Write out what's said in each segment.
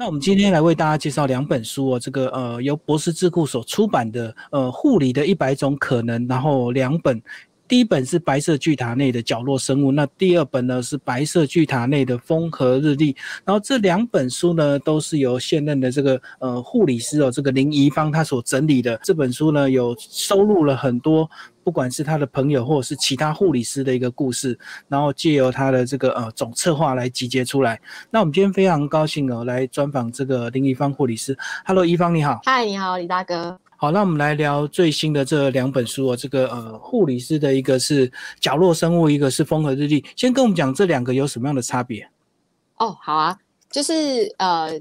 那我们今天来为大家介绍两本书哦，这个呃由博士智库所出版的呃护理的一百种可能，然后两本。第一本是白色巨塔内的角落生物，那第二本呢是白色巨塔内的风和日丽。然后这两本书呢都是由现任的这个呃护理师哦，这个林怡芳他所整理的。这本书呢有收录了很多，不管是他的朋友或者是其他护理师的一个故事，然后借由他的这个呃总策划来集结出来。那我们今天非常高兴哦来专访这个林怡芳护理师。Hello，怡芳你好。嗨，你好，李大哥。好，那我们来聊最新的这两本书哦。这个呃，护理师的一个是角落生物，一个是风和日丽。先跟我们讲这两个有什么样的差别？哦，好啊，就是呃，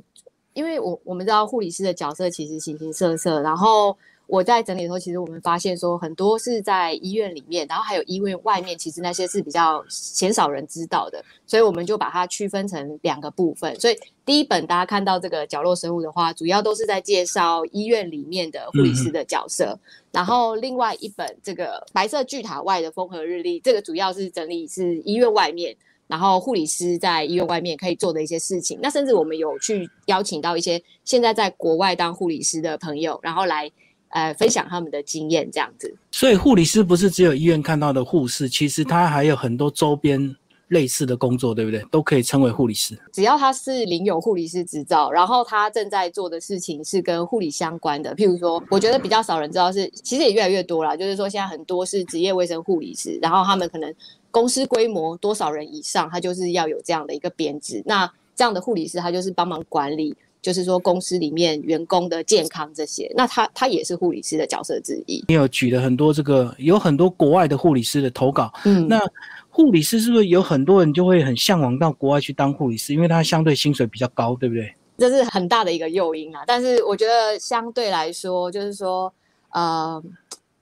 因为我我们知道护理师的角色其实形形色色，然后。我在整理的时候，其实我们发现说很多是在医院里面，然后还有医院外面，其实那些是比较鲜少人知道的，所以我们就把它区分成两个部分。所以第一本大家看到这个角落生物的话，主要都是在介绍医院里面的护理师的角色，然后另外一本这个白色巨塔外的风和日丽，这个主要是整理是医院外面，然后护理师在医院外面可以做的一些事情。那甚至我们有去邀请到一些现在在国外当护理师的朋友，然后来。呃，分享他们的经验这样子。所以护理师不是只有医院看到的护士，其实他还有很多周边类似的工作，对不对？都可以称为护理师。只要他是领有护理师执照，然后他正在做的事情是跟护理相关的，譬如说，我觉得比较少人知道是，其实也越来越多了。就是说，现在很多是职业卫生护理师，然后他们可能公司规模多少人以上，他就是要有这样的一个编制。那这样的护理师，他就是帮忙管理。就是说，公司里面员工的健康这些，那他他也是护理师的角色之一。你有举了很多这个，有很多国外的护理师的投稿。嗯，那护理师是不是有很多人就会很向往到国外去当护理师？因为他相对薪水比较高，对不对？这是很大的一个诱因啊。但是我觉得相对来说，就是说，呃。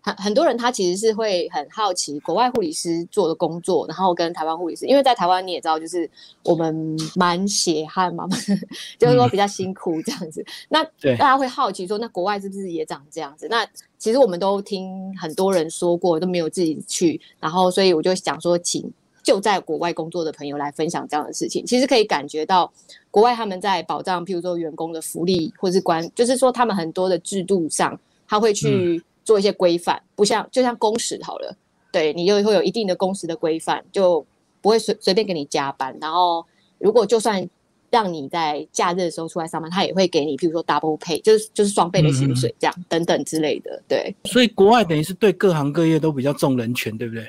很很多人他其实是会很好奇国外护理师做的工作，然后跟台湾护理师，因为在台湾你也知道，就是我们蛮血汗嘛，就是说比较辛苦这样子。那大家会好奇说，那国外是不是也长这样子？那其实我们都听很多人说过，都没有自己去。然后所以我就想说，请就在国外工作的朋友来分享这样的事情。其实可以感觉到国外他们在保障，譬如说员工的福利，或是关，就是说他们很多的制度上，他会去。做一些规范，不像就像工时好了，对你就会有一定的工时的规范，就不会随随便给你加班。然后如果就算让你在假日的时候出来上班，他也会给你，譬如说 double pay，就是就是双倍的薪水这样等等之类的。对，所以国外等于是对各行各业都比较重人权，对不对？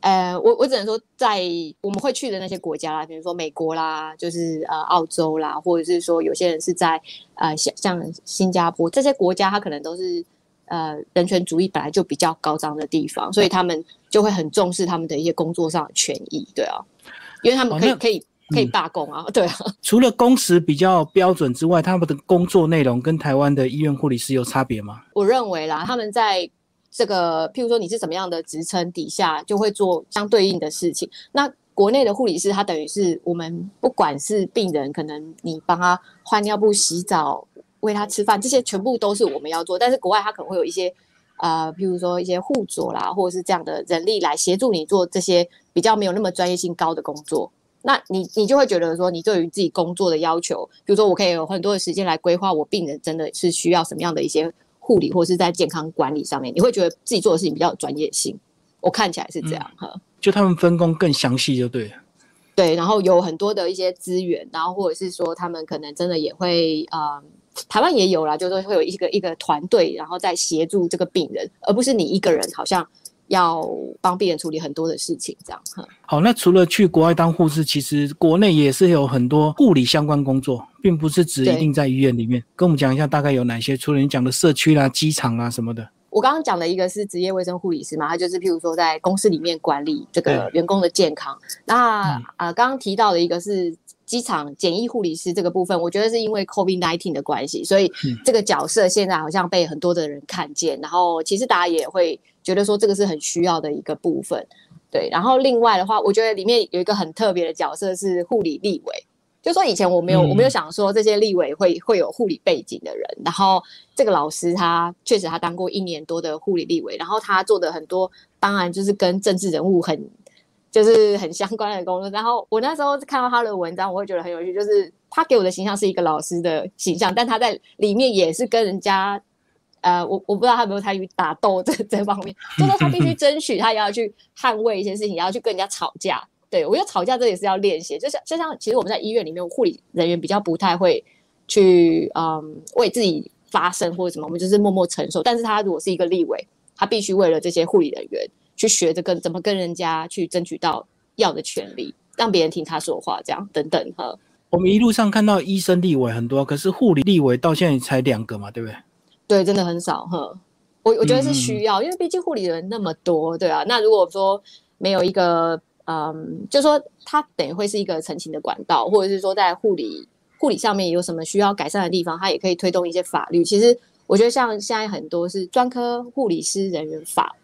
呃，我我只能说，在我们会去的那些国家啦，比如说美国啦，就是呃澳洲啦，或者是说有些人是在呃像像新加坡这些国家，他可能都是。呃，人权主义本来就比较高涨的地方，所以他们就会很重视他们的一些工作上的权益，对啊，因为他们可以可以可以罢工啊，对啊。除了工时比较标准之外，他们的工作内容跟台湾的医院护理师有差别吗？我认为啦，他们在这个譬如说你是什么样的职称底下，就会做相对应的事情。那国内的护理师，他等于是我们不管是病人，可能你帮他换尿布、洗澡。喂他吃饭，这些全部都是我们要做。但是国外他可能会有一些，呃，譬如说一些护佐啦，或者是这样的人力来协助你做这些比较没有那么专业性高的工作。那你你就会觉得说，你对于自己工作的要求，比如说我可以有很多的时间来规划我病人真的是需要什么样的一些护理，或者是在健康管理上面，你会觉得自己做的事情比较有专业性。我看起来是这样哈，就他们分工更详细就对了。对，然后有很多的一些资源，然后或者是说他们可能真的也会呃。台湾也有啦，就是说会有一个一个团队，然后在协助这个病人，而不是你一个人好像要帮病人处理很多的事情这样。好，那除了去国外当护士，其实国内也是有很多护理相关工作，并不是只一定在医院里面。跟我们讲一下大概有哪些？除了你讲的社区啦、机场啊什么的。我刚刚讲的一个是职业卫生护理师嘛，他就是譬如说在公司里面管理这个员工的健康。那啊，刚刚提到的一个是。机场简易护理师这个部分，我觉得是因为 COVID nineteen 的关系，所以这个角色现在好像被很多的人看见。然后其实大家也会觉得说，这个是很需要的一个部分。对，然后另外的话，我觉得里面有一个很特别的角色是护理立委，就说以前我没有我没有想说这些立委会会有护理背景的人。然后这个老师他确实他当过一年多的护理立委，然后他做的很多当然就是跟政治人物很。就是很相关的工作，然后我那时候看到他的文章，我会觉得很有趣。就是他给我的形象是一个老师的形象，但他在里面也是跟人家，呃，我我不知道他有没有参与打斗这这方面，就是他必须争取，他也要去捍卫一些事情，也要去跟人家吵架。对我觉得吵架这也是要练习，就像就像其实我们在医院里面，护理人员比较不太会去嗯为自己发声或者什么，我们就是默默承受。但是他如果是一个立委，他必须为了这些护理人员去学着跟怎么跟人家去争取到要的权利，让别人听他说话，这样等等哈。我们一路上看到医生立委很多，可是护理立委到现在才两个嘛，对不对？对，真的很少哈。我我觉得是需要，因为毕竟护理人那么多，对啊。那如果说没有一个嗯，就说他等于会是一个澄清的管道，或者是说在护理护理上面有什么需要改善的地方，他也可以推动一些法律。其实我觉得像现在很多是专科护理师人员法，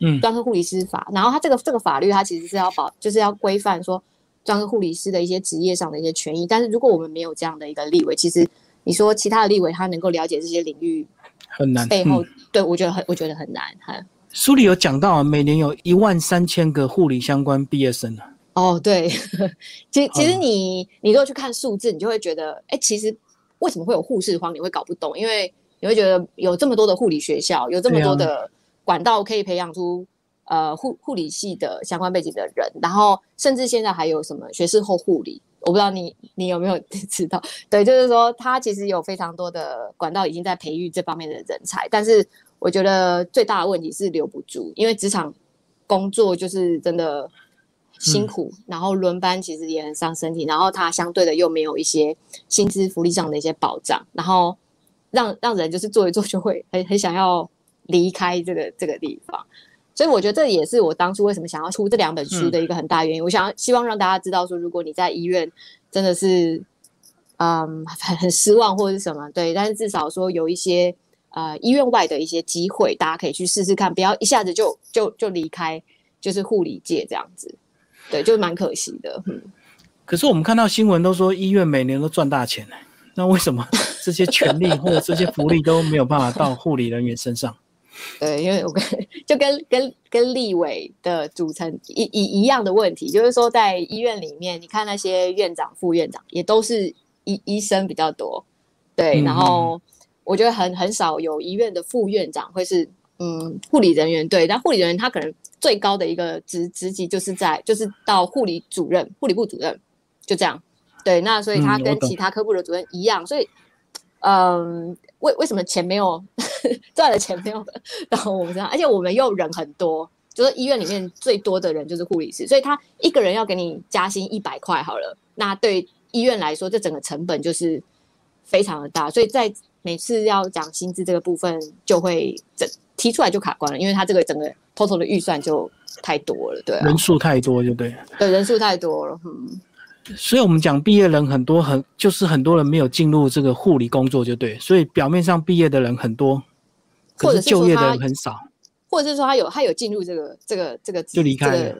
嗯，专科护理师法，然后它这个这个法律它其实是要保，就是要规范说专科护理师的一些职业上的一些权益。但是如果我们没有这样的一个立委，其实你说其他的立委他能够了解这些领域很难，背后对我觉得很我觉得很难哈。书里有讲到啊，每年有一万三千个护理相关毕业生啊。哦，对，其实其实你你如果去看数字，你就会觉得，哎，其实为什么会有护士荒？你会搞不懂，因为你会觉得有这么多的护理学校，有这么多的管道可以培养出呃护护理系的相关背景的人，然后甚至现在还有什么学士后护理，我不知道你你有没有 知道？对，就是说他其实有非常多的管道已经在培育这方面的人才，但是。我觉得最大的问题是留不住，因为职场工作就是真的辛苦，然后轮班其实也很伤身体，然后它相对的又没有一些薪资福利上的一些保障，然后让让人就是做一做就会很很想要离开这个这个地方，所以我觉得这也是我当初为什么想要出这两本书的一个很大原因。我想要希望让大家知道说，如果你在医院真的是嗯很 很失望或者是什么，对，但是至少说有一些。呃，医院外的一些机会，大家可以去试试看，不要一下子就就就离开，就是护理界这样子，对，就蛮可惜的。嗯。可是我们看到新闻都说医院每年都赚大钱呢，那为什么这些权利或者这些福利都没有办法到护理人员身上？对，因为我跟就跟跟跟立委的组成一一一样的问题，就是说在医院里面，你看那些院长、副院长也都是医医生比较多，对，然后。我觉得很很少有医院的副院长会是嗯护理人员对，但护理人员他可能最高的一个职职级就是在就是到护理主任、护理部主任就这样对，那所以他跟其他科部的主任一样，所以嗯为为什么钱没有赚了钱没有然后我们身上，而且我们又人很多，就是医院里面最多的人就是护理师，所以他一个人要给你加薪一百块好了，那对医院来说这整个成本就是非常的大，所以在每次要讲薪资这个部分，就会整提出来就卡关了，因为他这个整个 total 的预算就太多了，对，人数太多就对，对，人数太多了，嗯，所以我们讲毕业人很多，很就是很多人没有进入这个护理工作就对，所以表面上毕业的人很多，或者就业的人很少，或者是说他有他有进入这个这个这个就离开了，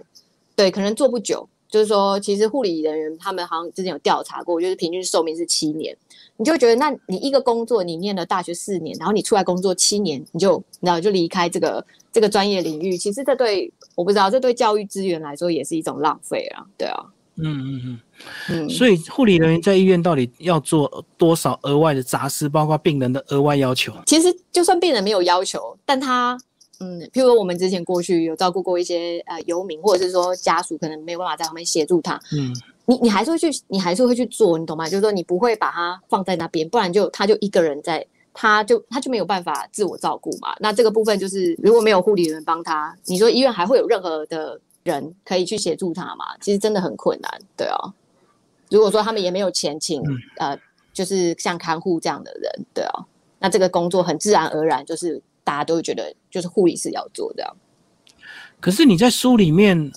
对，可能做不久。就是说，其实护理人员他们好像之前有调查过，就是平均寿命是七年。你就觉得，那你一个工作，你念了大学四年，然后你出来工作七年，你就然后就离开这个这个专业领域，其实这对我不知道，这对教育资源来说也是一种浪费啊。对啊，嗯嗯嗯嗯。所以护理人员在医院到底要做多少额外的杂事，包括病人的额外要求？其实就算病人没有要求，但他。嗯，譬如说我们之前过去有照顾过一些呃游民，或者是说家属可能没有办法在旁边协助他，嗯，你你还是会去，你还是会去做，你懂吗？就是说你不会把他放在那边，不然就他就一个人在，他就他就没有办法自我照顾嘛。那这个部分就是如果没有护理人帮他，你说医院还会有任何的人可以去协助他嘛？其实真的很困难，对哦。如果说他们也没有钱请呃，就是像看护这样的人，对哦，那这个工作很自然而然就是。大家都会觉得就是护理是要做这样，可是你在书里面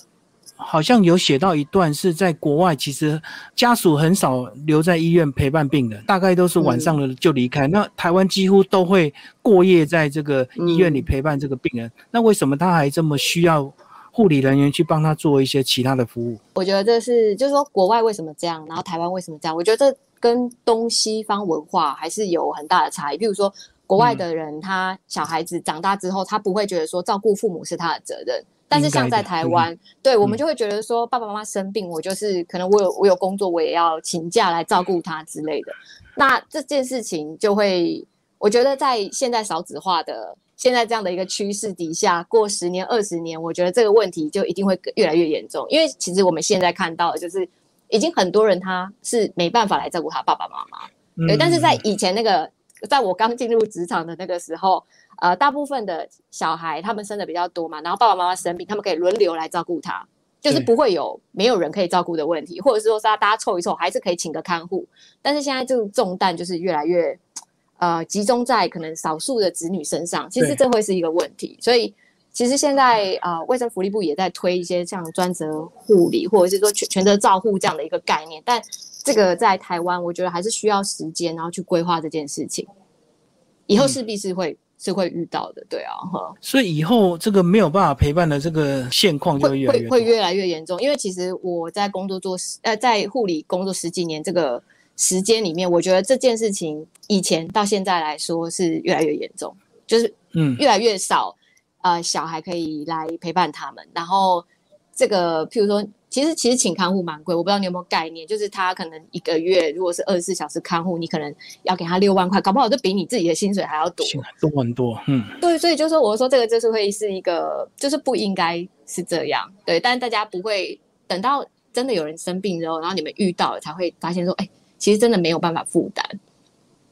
好像有写到一段是在国外，其实家属很少留在医院陪伴病人，大概都是晚上了就离开。那台湾几乎都会过夜在这个医院里陪伴这个病人，那为什么他还这么需要护理人员去帮他做一些其他的服务？我觉得这是就是说国外为什么这样，然后台湾为什么这样？我觉得这跟东西方文化还是有很大的差异。比如说。国外的人，他小孩子长大之后，他不会觉得说照顾父母是他的责任，但是像在台湾，对我们就会觉得说，爸爸妈妈生病，我就是可能我有我有工作，我也要请假来照顾他之类的。那这件事情就会，我觉得在现在少子化的现在这样的一个趋势底下，过十年二十年，我觉得这个问题就一定会越来越严重。因为其实我们现在看到，就是已经很多人他是没办法来照顾他爸爸妈妈，对。但是在以前那个，在我刚进入职场的那个时候，呃，大部分的小孩他们生的比较多嘛，然后爸爸妈妈生病，他们可以轮流来照顾他。就是不会有没有人可以照顾的问题，或者是说大家凑一凑，还是可以请个看护。但是现在这个重担就是越来越，呃，集中在可能少数的子女身上，其实这会是一个问题。所以其实现在啊，卫生福利部也在推一些像专责护理，或者是说全全责照护这样的一个概念。但这个在台湾，我觉得还是需要时间，然后去规划这件事情。以后势必是会。是会遇到的，对啊，哈。所以以后这个没有办法陪伴的这个现况就会越会会越来越严重。因为其实我在工作做呃在护理工作十几年这个时间里面，我觉得这件事情以前到现在来说是越来越严重，就是嗯越来越少呃小孩可以来陪伴他们，然后这个譬如说。其实其实请看护蛮贵，我不知道你有没有概念，就是他可能一个月如果是二十四小时看护，你可能要给他六万块，搞不好就比你自己的薪水还要多，多很多。嗯，对，所以就是我说这个就是会是一个，就是不应该是这样，对。但是大家不会等到真的有人生病之后，然后你们遇到了才会发现说，哎，其实真的没有办法负担，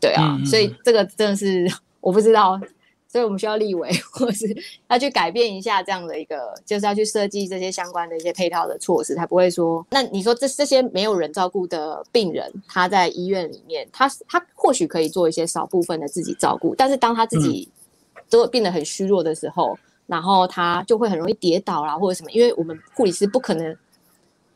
对啊。所以这个真的是我不知道。所以我们需要立委，或是要去改变一下这样的一个，就是要去设计这些相关的一些配套的措施，才不会说，那你说这这些没有人照顾的病人，他在医院里面，他他或许可以做一些少部分的自己照顾，但是当他自己都变得很虚弱的时候，然后他就会很容易跌倒啦，或者什么，因为我们护理师不可能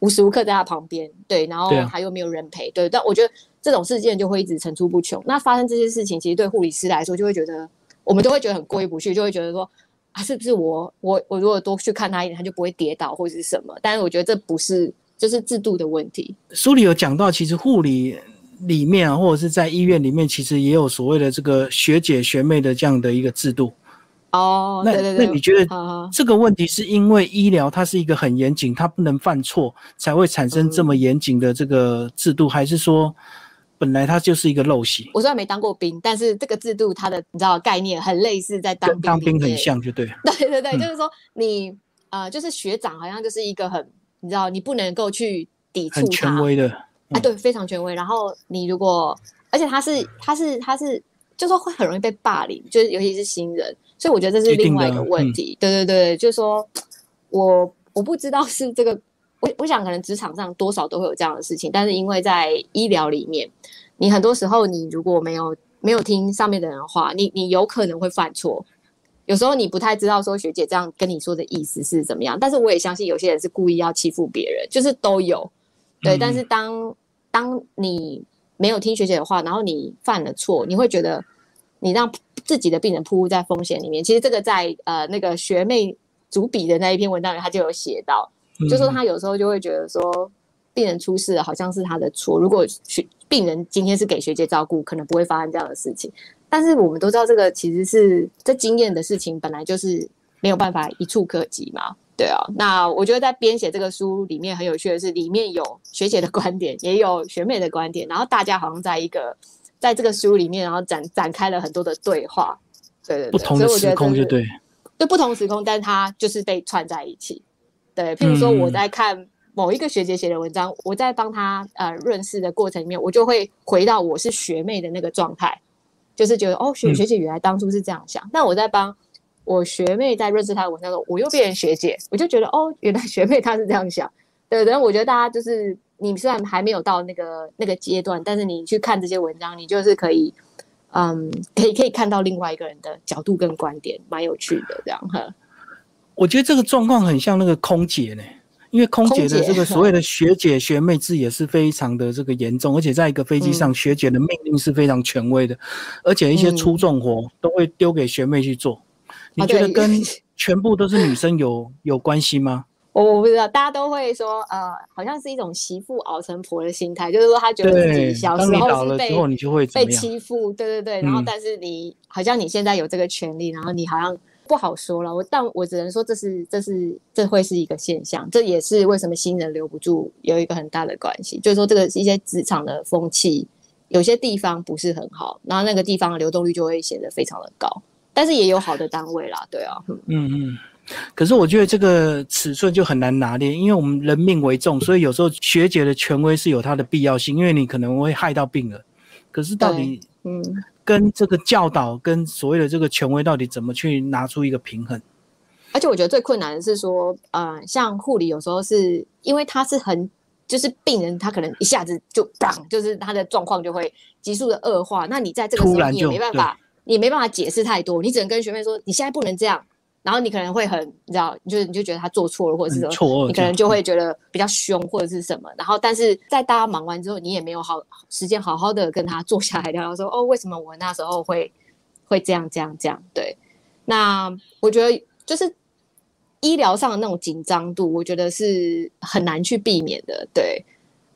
无时无刻在他旁边，对，然后他又没有人陪，对，但我觉得这种事件就会一直层出不穷。那发生这些事情，其实对护理师来说，就会觉得。我们都会觉得很过意不去，就会觉得说啊，是不是我我我如果多去看他一点，他就不会跌倒或者是什么？但是我觉得这不是，就是制度的问题。书里有讲到，其实护理里面啊，或者是在医院里面，其实也有所谓的这个学姐学妹的这样的一个制度。哦，那那你觉得这个问题是因为医疗它是一个很严谨，它不能犯错，才会产生这么严谨的这个制度，还是说？本来它就是一个陋习。我虽然没当过兵，但是这个制度它的你知道概念很类似，在当兵当兵很像，就对。对对对，就是说你呃，就是学长好像就是一个很你知道，你不能够去抵触他。权威的。啊，对，非常权威。然后你如果，而且他是他是他是，就说会很容易被霸凌，就是尤其是新人。所以我觉得这是另外一个问题。对对对，就是说我我不知道是这个。我我想可能职场上多少都会有这样的事情，但是因为在医疗里面，你很多时候你如果没有没有听上面的人的话，你你有可能会犯错。有时候你不太知道说学姐这样跟你说的意思是怎么样，但是我也相信有些人是故意要欺负别人，就是都有。对，但是当当你没有听学姐的话，然后你犯了错，你会觉得你让自己的病人铺露在风险里面。其实这个在呃那个学妹主笔的那一篇文章里，他就有写到。就说他有时候就会觉得说，病人出事，好像是他的错。如果学病人今天是给学姐照顾，可能不会发生这样的事情。但是我们都知道，这个其实是这经验的事情，本来就是没有办法一触可及嘛。对啊，那我觉得在编写这个书里面很有趣的是，里面有学姐的观点，也有学妹的观点，然后大家好像在一个在这个书里面，然后展展开了很多的对话。对对对，不同的时空就对，就不同时空，但是它就是被串在一起。对，譬如说我在看某一个学姐写的文章，我在帮她呃认识的过程里面，我就会回到我是学妹的那个状态，就是觉得哦，学学姐原来当初是这样想。那我在帮我学妹在认识她的文章时候，我又变成学姐，我就觉得哦，原来学妹她是这样想。对，然后我觉得大家就是你虽然还没有到那个那个阶段，但是你去看这些文章，你就是可以嗯，可以可以看到另外一个人的角度跟观点，蛮有趣的这样哈。我觉得这个状况很像那个空姐呢，因为空姐的这个所谓的 学姐学妹制也是非常的这个严重，而且在一个飞机上，学姐的命令是非常权威的，而且一些出重活都会丢给学妹去做。你觉得跟 全部都是女生有有关系吗？我我不知道，大家都会说，呃，好像是一种媳妇熬成婆的心态，就是说他觉得自己小时候是被被欺负，对对对，然后但是你好像你现在有这个权利，然后你好像。不好说了。我但我只能说这是这是这会是一个现象，这也是为什么新人留不住有一个很大的关系，就是说这个一些职场的风气有些地方不是很好，然后那个地方的流动率就会显得非常的高，但是也有好的单位啦，对啊，嗯嗯。可是我觉得这个尺寸就很难拿捏，因为我们人命为重，所以有时候学姐的权威是有它的必要性，因为你可能会害到病人。可是到底，嗯，跟这个教导跟所谓的这个权威到底怎么去拿出一个平衡？而且我觉得最困难的是说，呃，像护理有时候是因为他是很，就是病人他可能一下子就当，就是他的状况就会急速的恶化，那你在这个时候你也没办法，你没办法解释太多，你只能跟学妹说你现在不能这样。然后你可能会很，你知道，就是你就觉得他做错了，或者是说，你可能就会觉得比较凶或者是什么。然后，但是在大家忙完之后，你也没有好时间好好的跟他坐下来聊聊，说 哦，为什么我那时候会会这样这样这样？对，那我觉得就是医疗上的那种紧张度，我觉得是很难去避免的。对。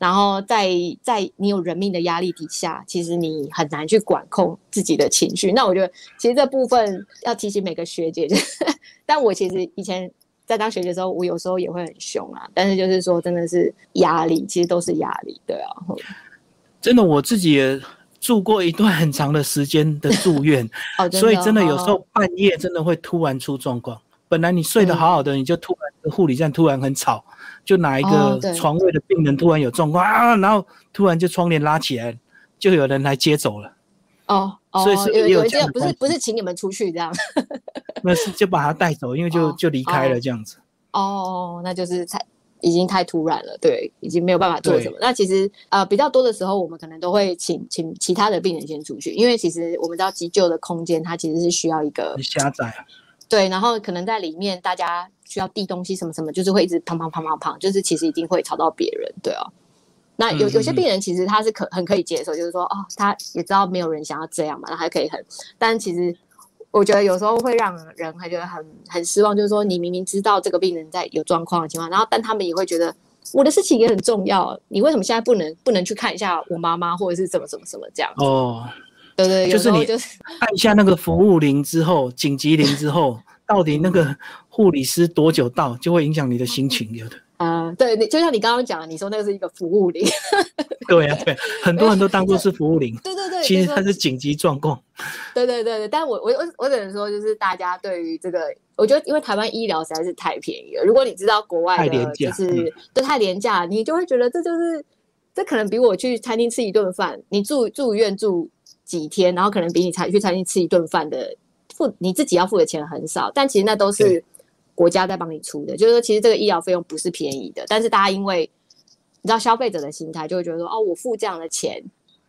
然后在在你有人命的压力底下，其实你很难去管控自己的情绪。那我觉得，其实这部分要提醒每个学姐。但我其实以前在当学姐的时候，我有时候也会很凶啊。但是就是说，真的是压力，其实都是压力，对啊。真的，我自己也住过一段很长的时间的住院，所以真的有时候半夜真的会突然出状况。本来你睡得好好的，你就突然护理站突然很吵。就哪一个床位的病人突然有状况啊，然后突然就窗帘拉起来，就有人来接走了。哦，所以是有有这样，不是不是请你们出去这样，那是就把他带走，因为就就离开了这样子。哦，那就是太已经太突然了，对，已经没有办法做什么。那其实呃比较多的时候，我们可能都会请请其他的病人先出去，因为其实我们知道急救的空间它其实是需要一个狭窄。对，然后可能在里面大家需要递东西什么什么，就是会一直砰砰砰砰砰，就是其实一定会吵到别人，对啊。那有有些病人其实他是可很可以接受，就是说哦，他也知道没有人想要这样嘛，那还可以很。但其实我觉得有时候会让人还觉得很很失望，就是说你明明知道这个病人在有状况的情况，然后但他们也会觉得我的事情也很重要，你为什么现在不能不能去看一下我妈妈或者是怎么怎么怎么这样？哦。对对，就是你按下那个服务铃之后，紧急铃之后，到底那个护理师多久到，就会影响你的心情，有的。啊，对，你就像你刚刚讲，你说那个是一个服务铃。对呀，对，很多人都当做是服务铃。对对对，其实它是紧急状况。对对对对，但我我我我只能说，就是大家对于这个，我觉得因为台湾医疗实在是太便宜了。如果你知道国外的，就是都太廉价，你就会觉得这就是这可能比我去餐厅吃一顿饭，你住住院住。几天，然后可能比你才去餐厅吃一顿饭的付你自己要付的钱很少，但其实那都是国家在帮你出的。就是说，其实这个医疗费用不是便宜的，但是大家因为你知道消费者的心态，就会觉得说，哦，我付这样的钱，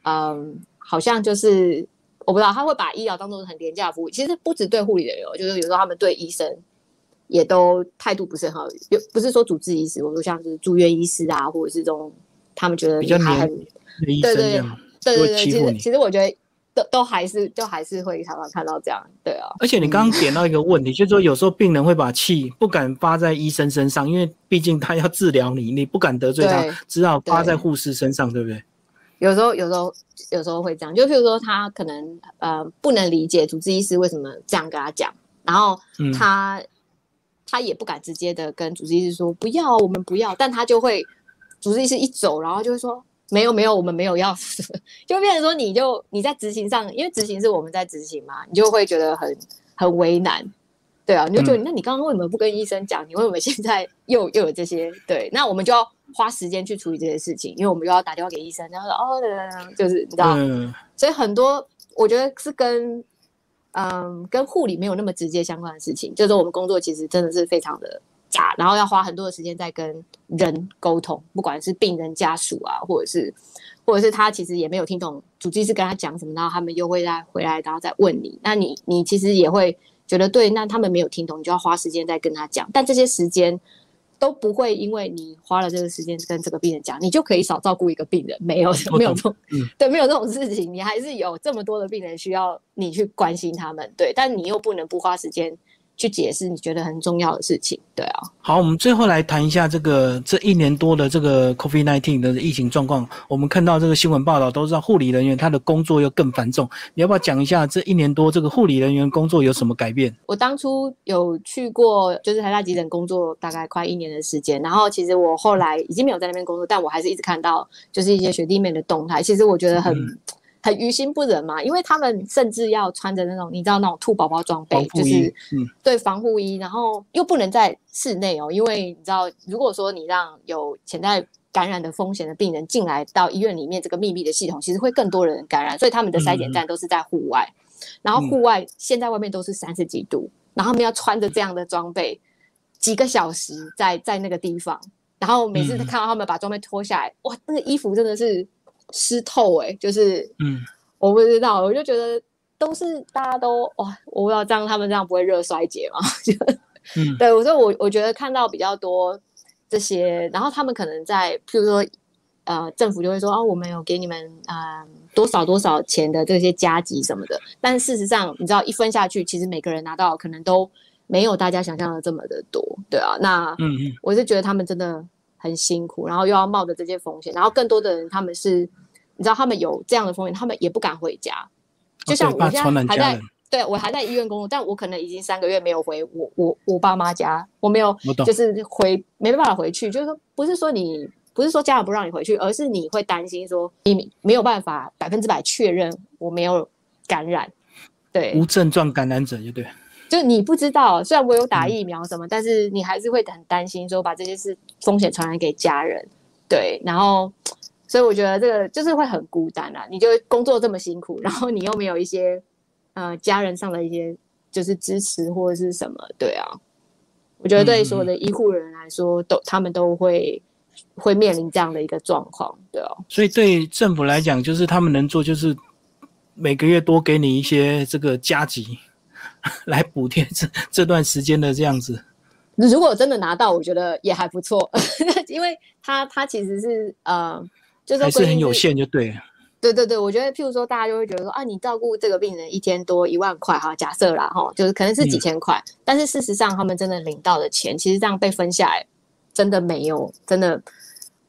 嗯，好像就是我不知道他会把医疗当做很廉价的服务。其实不止对护理人员，就是有时候他们对医生也都态度不是很好。有不是说主治医师，我说像是住院医师啊，或者是这种他们觉得比较很对对对对对对，其实其实我觉得。都都还是就还是会常常看到这样，对啊。而且你刚刚点到一个问题，就是说有时候病人会把气不敢发在医生身上，因为毕竟他要治疗你，你不敢得罪他，只好发在护士身上，对不对？有时候有时候有时候会这样，就譬如说他可能呃不能理解主治医师为什么这样跟他讲，然后他他也不敢直接的跟主治医师说不要，我们不要，但他就会主治医师一走，然后就会说。没有没有，我们没有要，就变成说你就你在执行上，因为执行是我们在执行嘛，你就会觉得很很为难，对啊，你就觉得那你刚刚为什么不跟医生讲？你为什么现在又又有这些？对，那我们就要花时间去处理这些事情，因为我们又要打电话给医生，然后说哦，就是你知道，所以很多我觉得是跟嗯跟护理没有那么直接相关的事情，就是我们工作其实真的是非常的。假，然后要花很多的时间在跟人沟通，不管是病人家属啊，或者是，或者是他其实也没有听懂主治医师跟他讲什么，然后他们又会再回来，然后再问你，那你你其实也会觉得对，那他们没有听懂，你就要花时间再跟他讲，但这些时间都不会因为你花了这个时间跟这个病人讲，你就可以少照顾一个病人，没有没有这种，对，没有这种事情，你还是有这么多的病人需要你去关心他们，对，但你又不能不花时间。去解释你觉得很重要的事情，对啊。好，我们最后来谈一下这个这一年多的这个 COVID-19 的疫情状况。我们看到这个新闻报道都知道，护理人员他的工作又更繁重。你要不要讲一下这一年多这个护理人员工作有什么改变？我当初有去过，就是台大急诊工作大概快一年的时间，然后其实我后来已经没有在那边工作，但我还是一直看到就是一些学弟妹的动态。其实我觉得很。很于心不忍嘛，因为他们甚至要穿着那种你知道那种兔宝宝装备，就是对防护衣，然后又不能在室内哦，因为你知道，如果说你让有潜在感染的风险的病人进来到医院里面这个密闭的系统，其实会更多人感染，所以他们的筛检站都是在户外，然后户外现在外面都是三十几度，然后他们要穿着这样的装备几个小时在在那个地方，然后每次看到他们把装备脱下来，哇，那个衣服真的是。湿透哎，就是，嗯，我不知道，我就觉得都是大家都哇，我不知道这样他们这样不会热衰竭吗？嗯，对，我说我我觉得看到比较多这些，然后他们可能在，譬如说，呃，政府就会说啊，我们有给你们啊多少多少钱的这些加急什么的，但事实上你知道一分下去，其实每个人拿到可能都没有大家想象的这么的多，对啊，那嗯嗯，我是觉得他们真的很辛苦，然后又要冒着这些风险，然后更多的人他们是。你知道他们有这样的风险，他们也不敢回家。就像我现在还在，对我还在医院工作，但我可能已经三个月没有回我我我爸妈家，我没有，就是回没办法回去。就是说，不是说你不是说家人不让你回去，而是你会担心说你没有办法百分之百确认我没有感染，对，无症状感染者就对，就你不知道，虽然我有打疫苗什么，但是你还是会很担心说把这些事风险传染给家人，对，然后。所以我觉得这个就是会很孤单啊！你就工作这么辛苦，然后你又没有一些呃家人上的一些就是支持或者是什么，对啊。我觉得对所有的医护人员来说，都他们都会会面临这样的一个状况，对哦。所以对政府来讲，就是他们能做就是每个月多给你一些这个加急 来补贴这这段时间的这样子。如果真的拿到，我觉得也还不错，因为他他其实是呃。还是很有限，就对。对对对，我觉得，譬如说，大家就会觉得说，啊，你照顾这个病人一天多一万块，哈，假设啦，哈，就是可能是几千块，但是事实上，他们真的领到的钱，其实这样被分下来，真的没有，真的，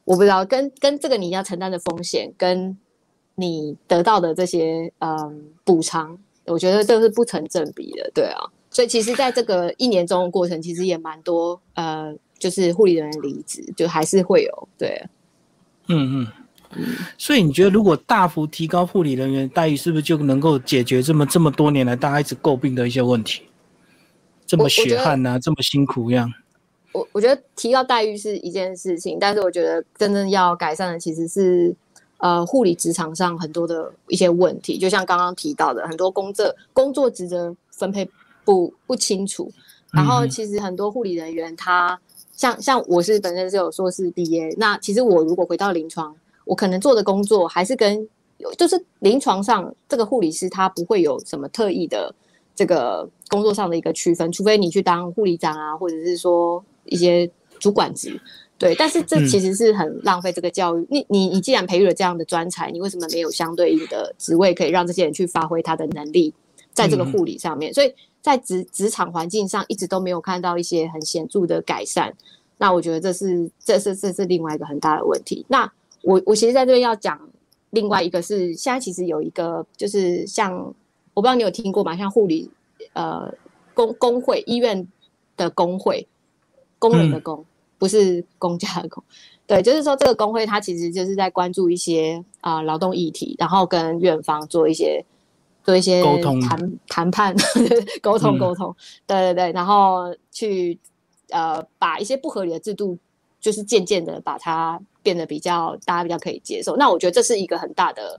我不知道，跟跟这个你要承担的风险，跟你得到的这些嗯补偿，我觉得这是不成正比的，对啊。所以其实，在这个一年中的过程，其实也蛮多，呃，就是护理人员离职，就还是会有，对，嗯嗯。所以你觉得，如果大幅提高护理人员待遇，是不是就能够解决这么这么多年来大家一直诟病的一些问题？这么血汗呐，这么辛苦一样。我我觉得提高待遇是一件事情，但是我觉得真正要改善的其实是呃护理职场上很多的一些问题，就像刚刚提到的，很多工作工作职责分配不不清楚，然后其实很多护理人员他像像我是本身是有硕士毕业，那其实我如果回到临床。我可能做的工作还是跟，就是临床上这个护理师他不会有什么特意的这个工作上的一个区分，除非你去当护理长啊，或者是说一些主管职，对。但是这其实是很浪费这个教育。你你你既然培育了这样的专才，你为什么没有相对应的职位可以让这些人去发挥他的能力，在这个护理上面？所以在职职场环境上一直都没有看到一些很显著的改善。那我觉得这是这是这是另外一个很大的问题。那我我其实在这边要讲另外一个是，现在其实有一个就是像我不知道你有听过吗？像护理呃工工会医院的工会工人的工，不是公家的工，对，就是说这个工会它其实就是在关注一些啊劳动议题，然后跟院方做一些做一些沟通谈谈判 沟通沟通，对对对，然后去呃把一些不合理的制度，就是渐渐的把它。变得比较大家比较可以接受，那我觉得这是一个很大的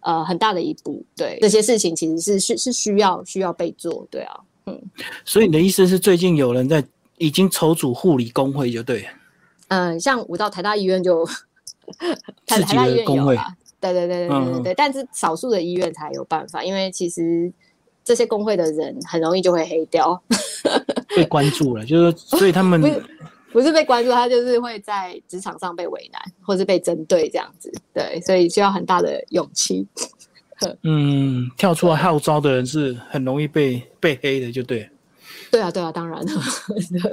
呃很大的一步。对这些事情其实是是是需要需要被做，对啊，嗯。所以你的意思是最近有人在已经筹组护理工会，就对。嗯，像我到台大医院就 台台大医院有啊，对对对对对对对，但是少数的医院才有办法，因为其实这些工会的人很容易就会黑掉，被关注了，就是所以他们。不是被关注，他就是会在职场上被为难，或是被针对这样子。对，所以需要很大的勇气。嗯，跳出来号召的人是很容易被被黑的，就对。对啊，对啊，当然了。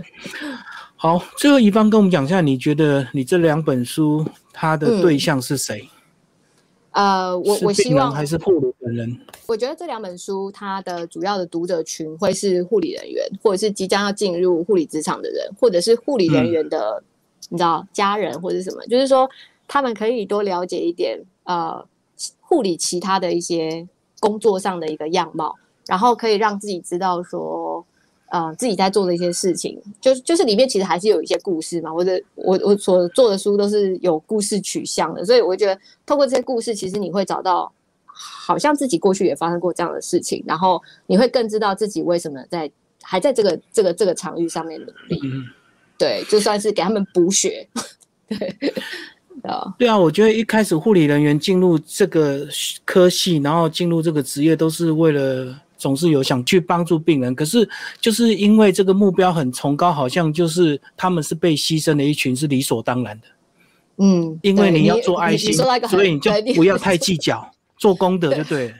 好，最后一方跟我们讲一下，你觉得你这两本书它的对象是谁？呃，我我希望还是护理本人。我觉得这两本书它的主要的读者群会是护理人员，或者是即将要进入护理职场的人，或者是护理人员的，你知道家人或者什么，就是说他们可以多了解一点呃护理其他的一些工作上的一个样貌，然后可以让自己知道说。呃，自己在做的一些事情，就是就是里面其实还是有一些故事嘛。我的我我所做的书都是有故事取向的，所以我觉得透过这些故事，其实你会找到好像自己过去也发生过这样的事情，然后你会更知道自己为什么在还在这个这个这个场域上面努力。对，就算是给他们补血。对啊，对啊，我觉得一开始护理人员进入这个科系，然后进入这个职业，都是为了。总是有想去帮助病人，可是就是因为这个目标很崇高，好像就是他们是被牺牲的一群，是理所当然的。嗯，因为你要做爱心，所以你就不要太计较，做功德 就对了。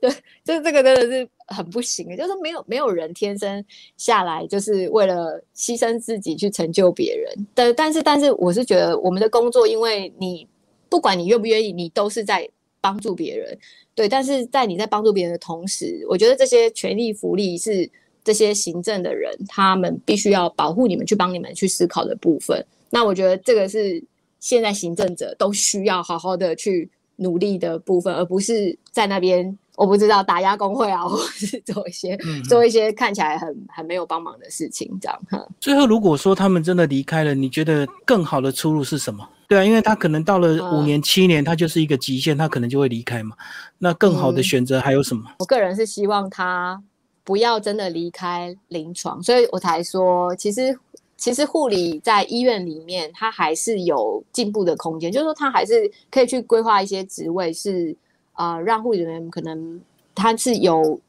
对，就是这个真的是很不行的，就是没有没有人天生下来就是为了牺牲自己去成就别人。但但是但是，我是觉得我们的工作，因为你不管你愿不愿意，你都是在帮助别人。对，但是在你在帮助别人的同时，我觉得这些权利福利是这些行政的人他们必须要保护你们、去帮你们去思考的部分。那我觉得这个是现在行政者都需要好好的去努力的部分，而不是在那边我不知道打压工会啊，或是做一些做一些看起来很很没有帮忙的事情这样。最后，如果说他们真的离开了，你觉得更好的出路是什么？对啊，因为他可能到了五年、七年，他就是一个极限，他可能就会离开嘛。那更好的选择还有什么？我个人是希望他不要真的离开临床，所以我才说，其实其实护理在医院里面，它还是有进步的空间，就是说他还是可以去规划一些职位，是啊，让护理人员可能他是有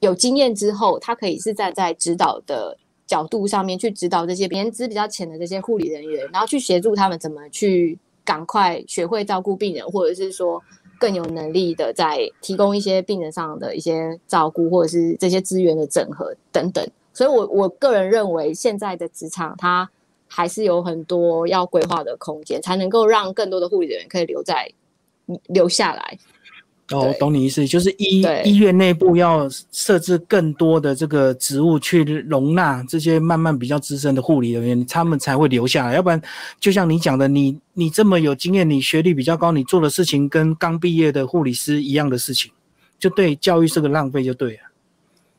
有经验之后，他可以是站在指导的。角度上面去指导这些年资比较浅的这些护理人员，然后去协助他们怎么去赶快学会照顾病人，或者是说更有能力的在提供一些病人上的一些照顾，或者是这些资源的整合等等。所以，我我个人认为，现在的职场它还是有很多要规划的空间，才能够让更多的护理人员可以留在留下来。哦，懂你意思，就是医医院内部要设置更多的这个职务去容纳这些慢慢比较资深的护理人员，他们才会留下来。要不然，就像你讲的，你你这么有经验，你学历比较高，你做的事情跟刚毕业的护理师一样的事情，就对教育是个浪费，就对了。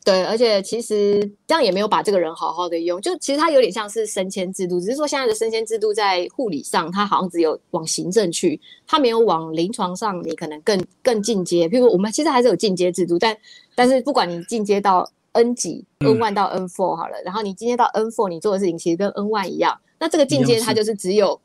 对，而且其实这样也没有把这个人好好的用，就其实他有点像是升迁制度，只是说现在的升迁制度在护理上，他好像只有往行政去，他没有往临床上，你可能更更进阶。譬如我们其实还是有进阶制度，但但是不管你进阶到 N 几，N one 到 N four 好了，然后你进阶到 N four，你做的事情其实跟 N one 一样，那这个进阶它就是只有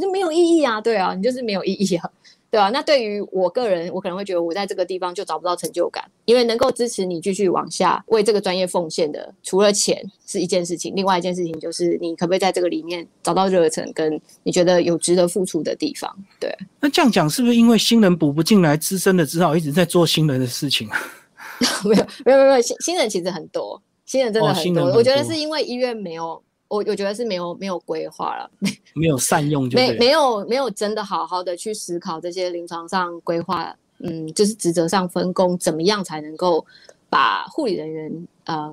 那没有意义啊，对啊，你就是没有意义啊。对啊，那对于我个人，我可能会觉得我在这个地方就找不到成就感，因为能够支持你继续往下为这个专业奉献的，除了钱是一件事情，另外一件事情就是你可不可以在这个里面找到热忱，跟你觉得有值得付出的地方。对，那这样讲是不是因为新人补不进来，资深的只好一直在做新人的事情啊？没有，没有，没有，新新人其实很多，新人真的很多，我觉得是因为医院没有。我我觉得是没有没有规划 了，没有善用，没没有没有真的好好的去思考这些临床上规划，嗯，就是职责上分工，怎么样才能够把护理人员呃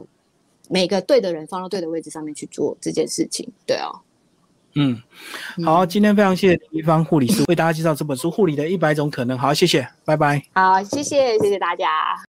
每个对的人放到对的位置上面去做这件事情，对啊，嗯，好，今天非常谢谢一方护理师为大家介绍这本书《护理的一百种可能》，好，谢谢，拜拜，好，谢谢谢谢大家。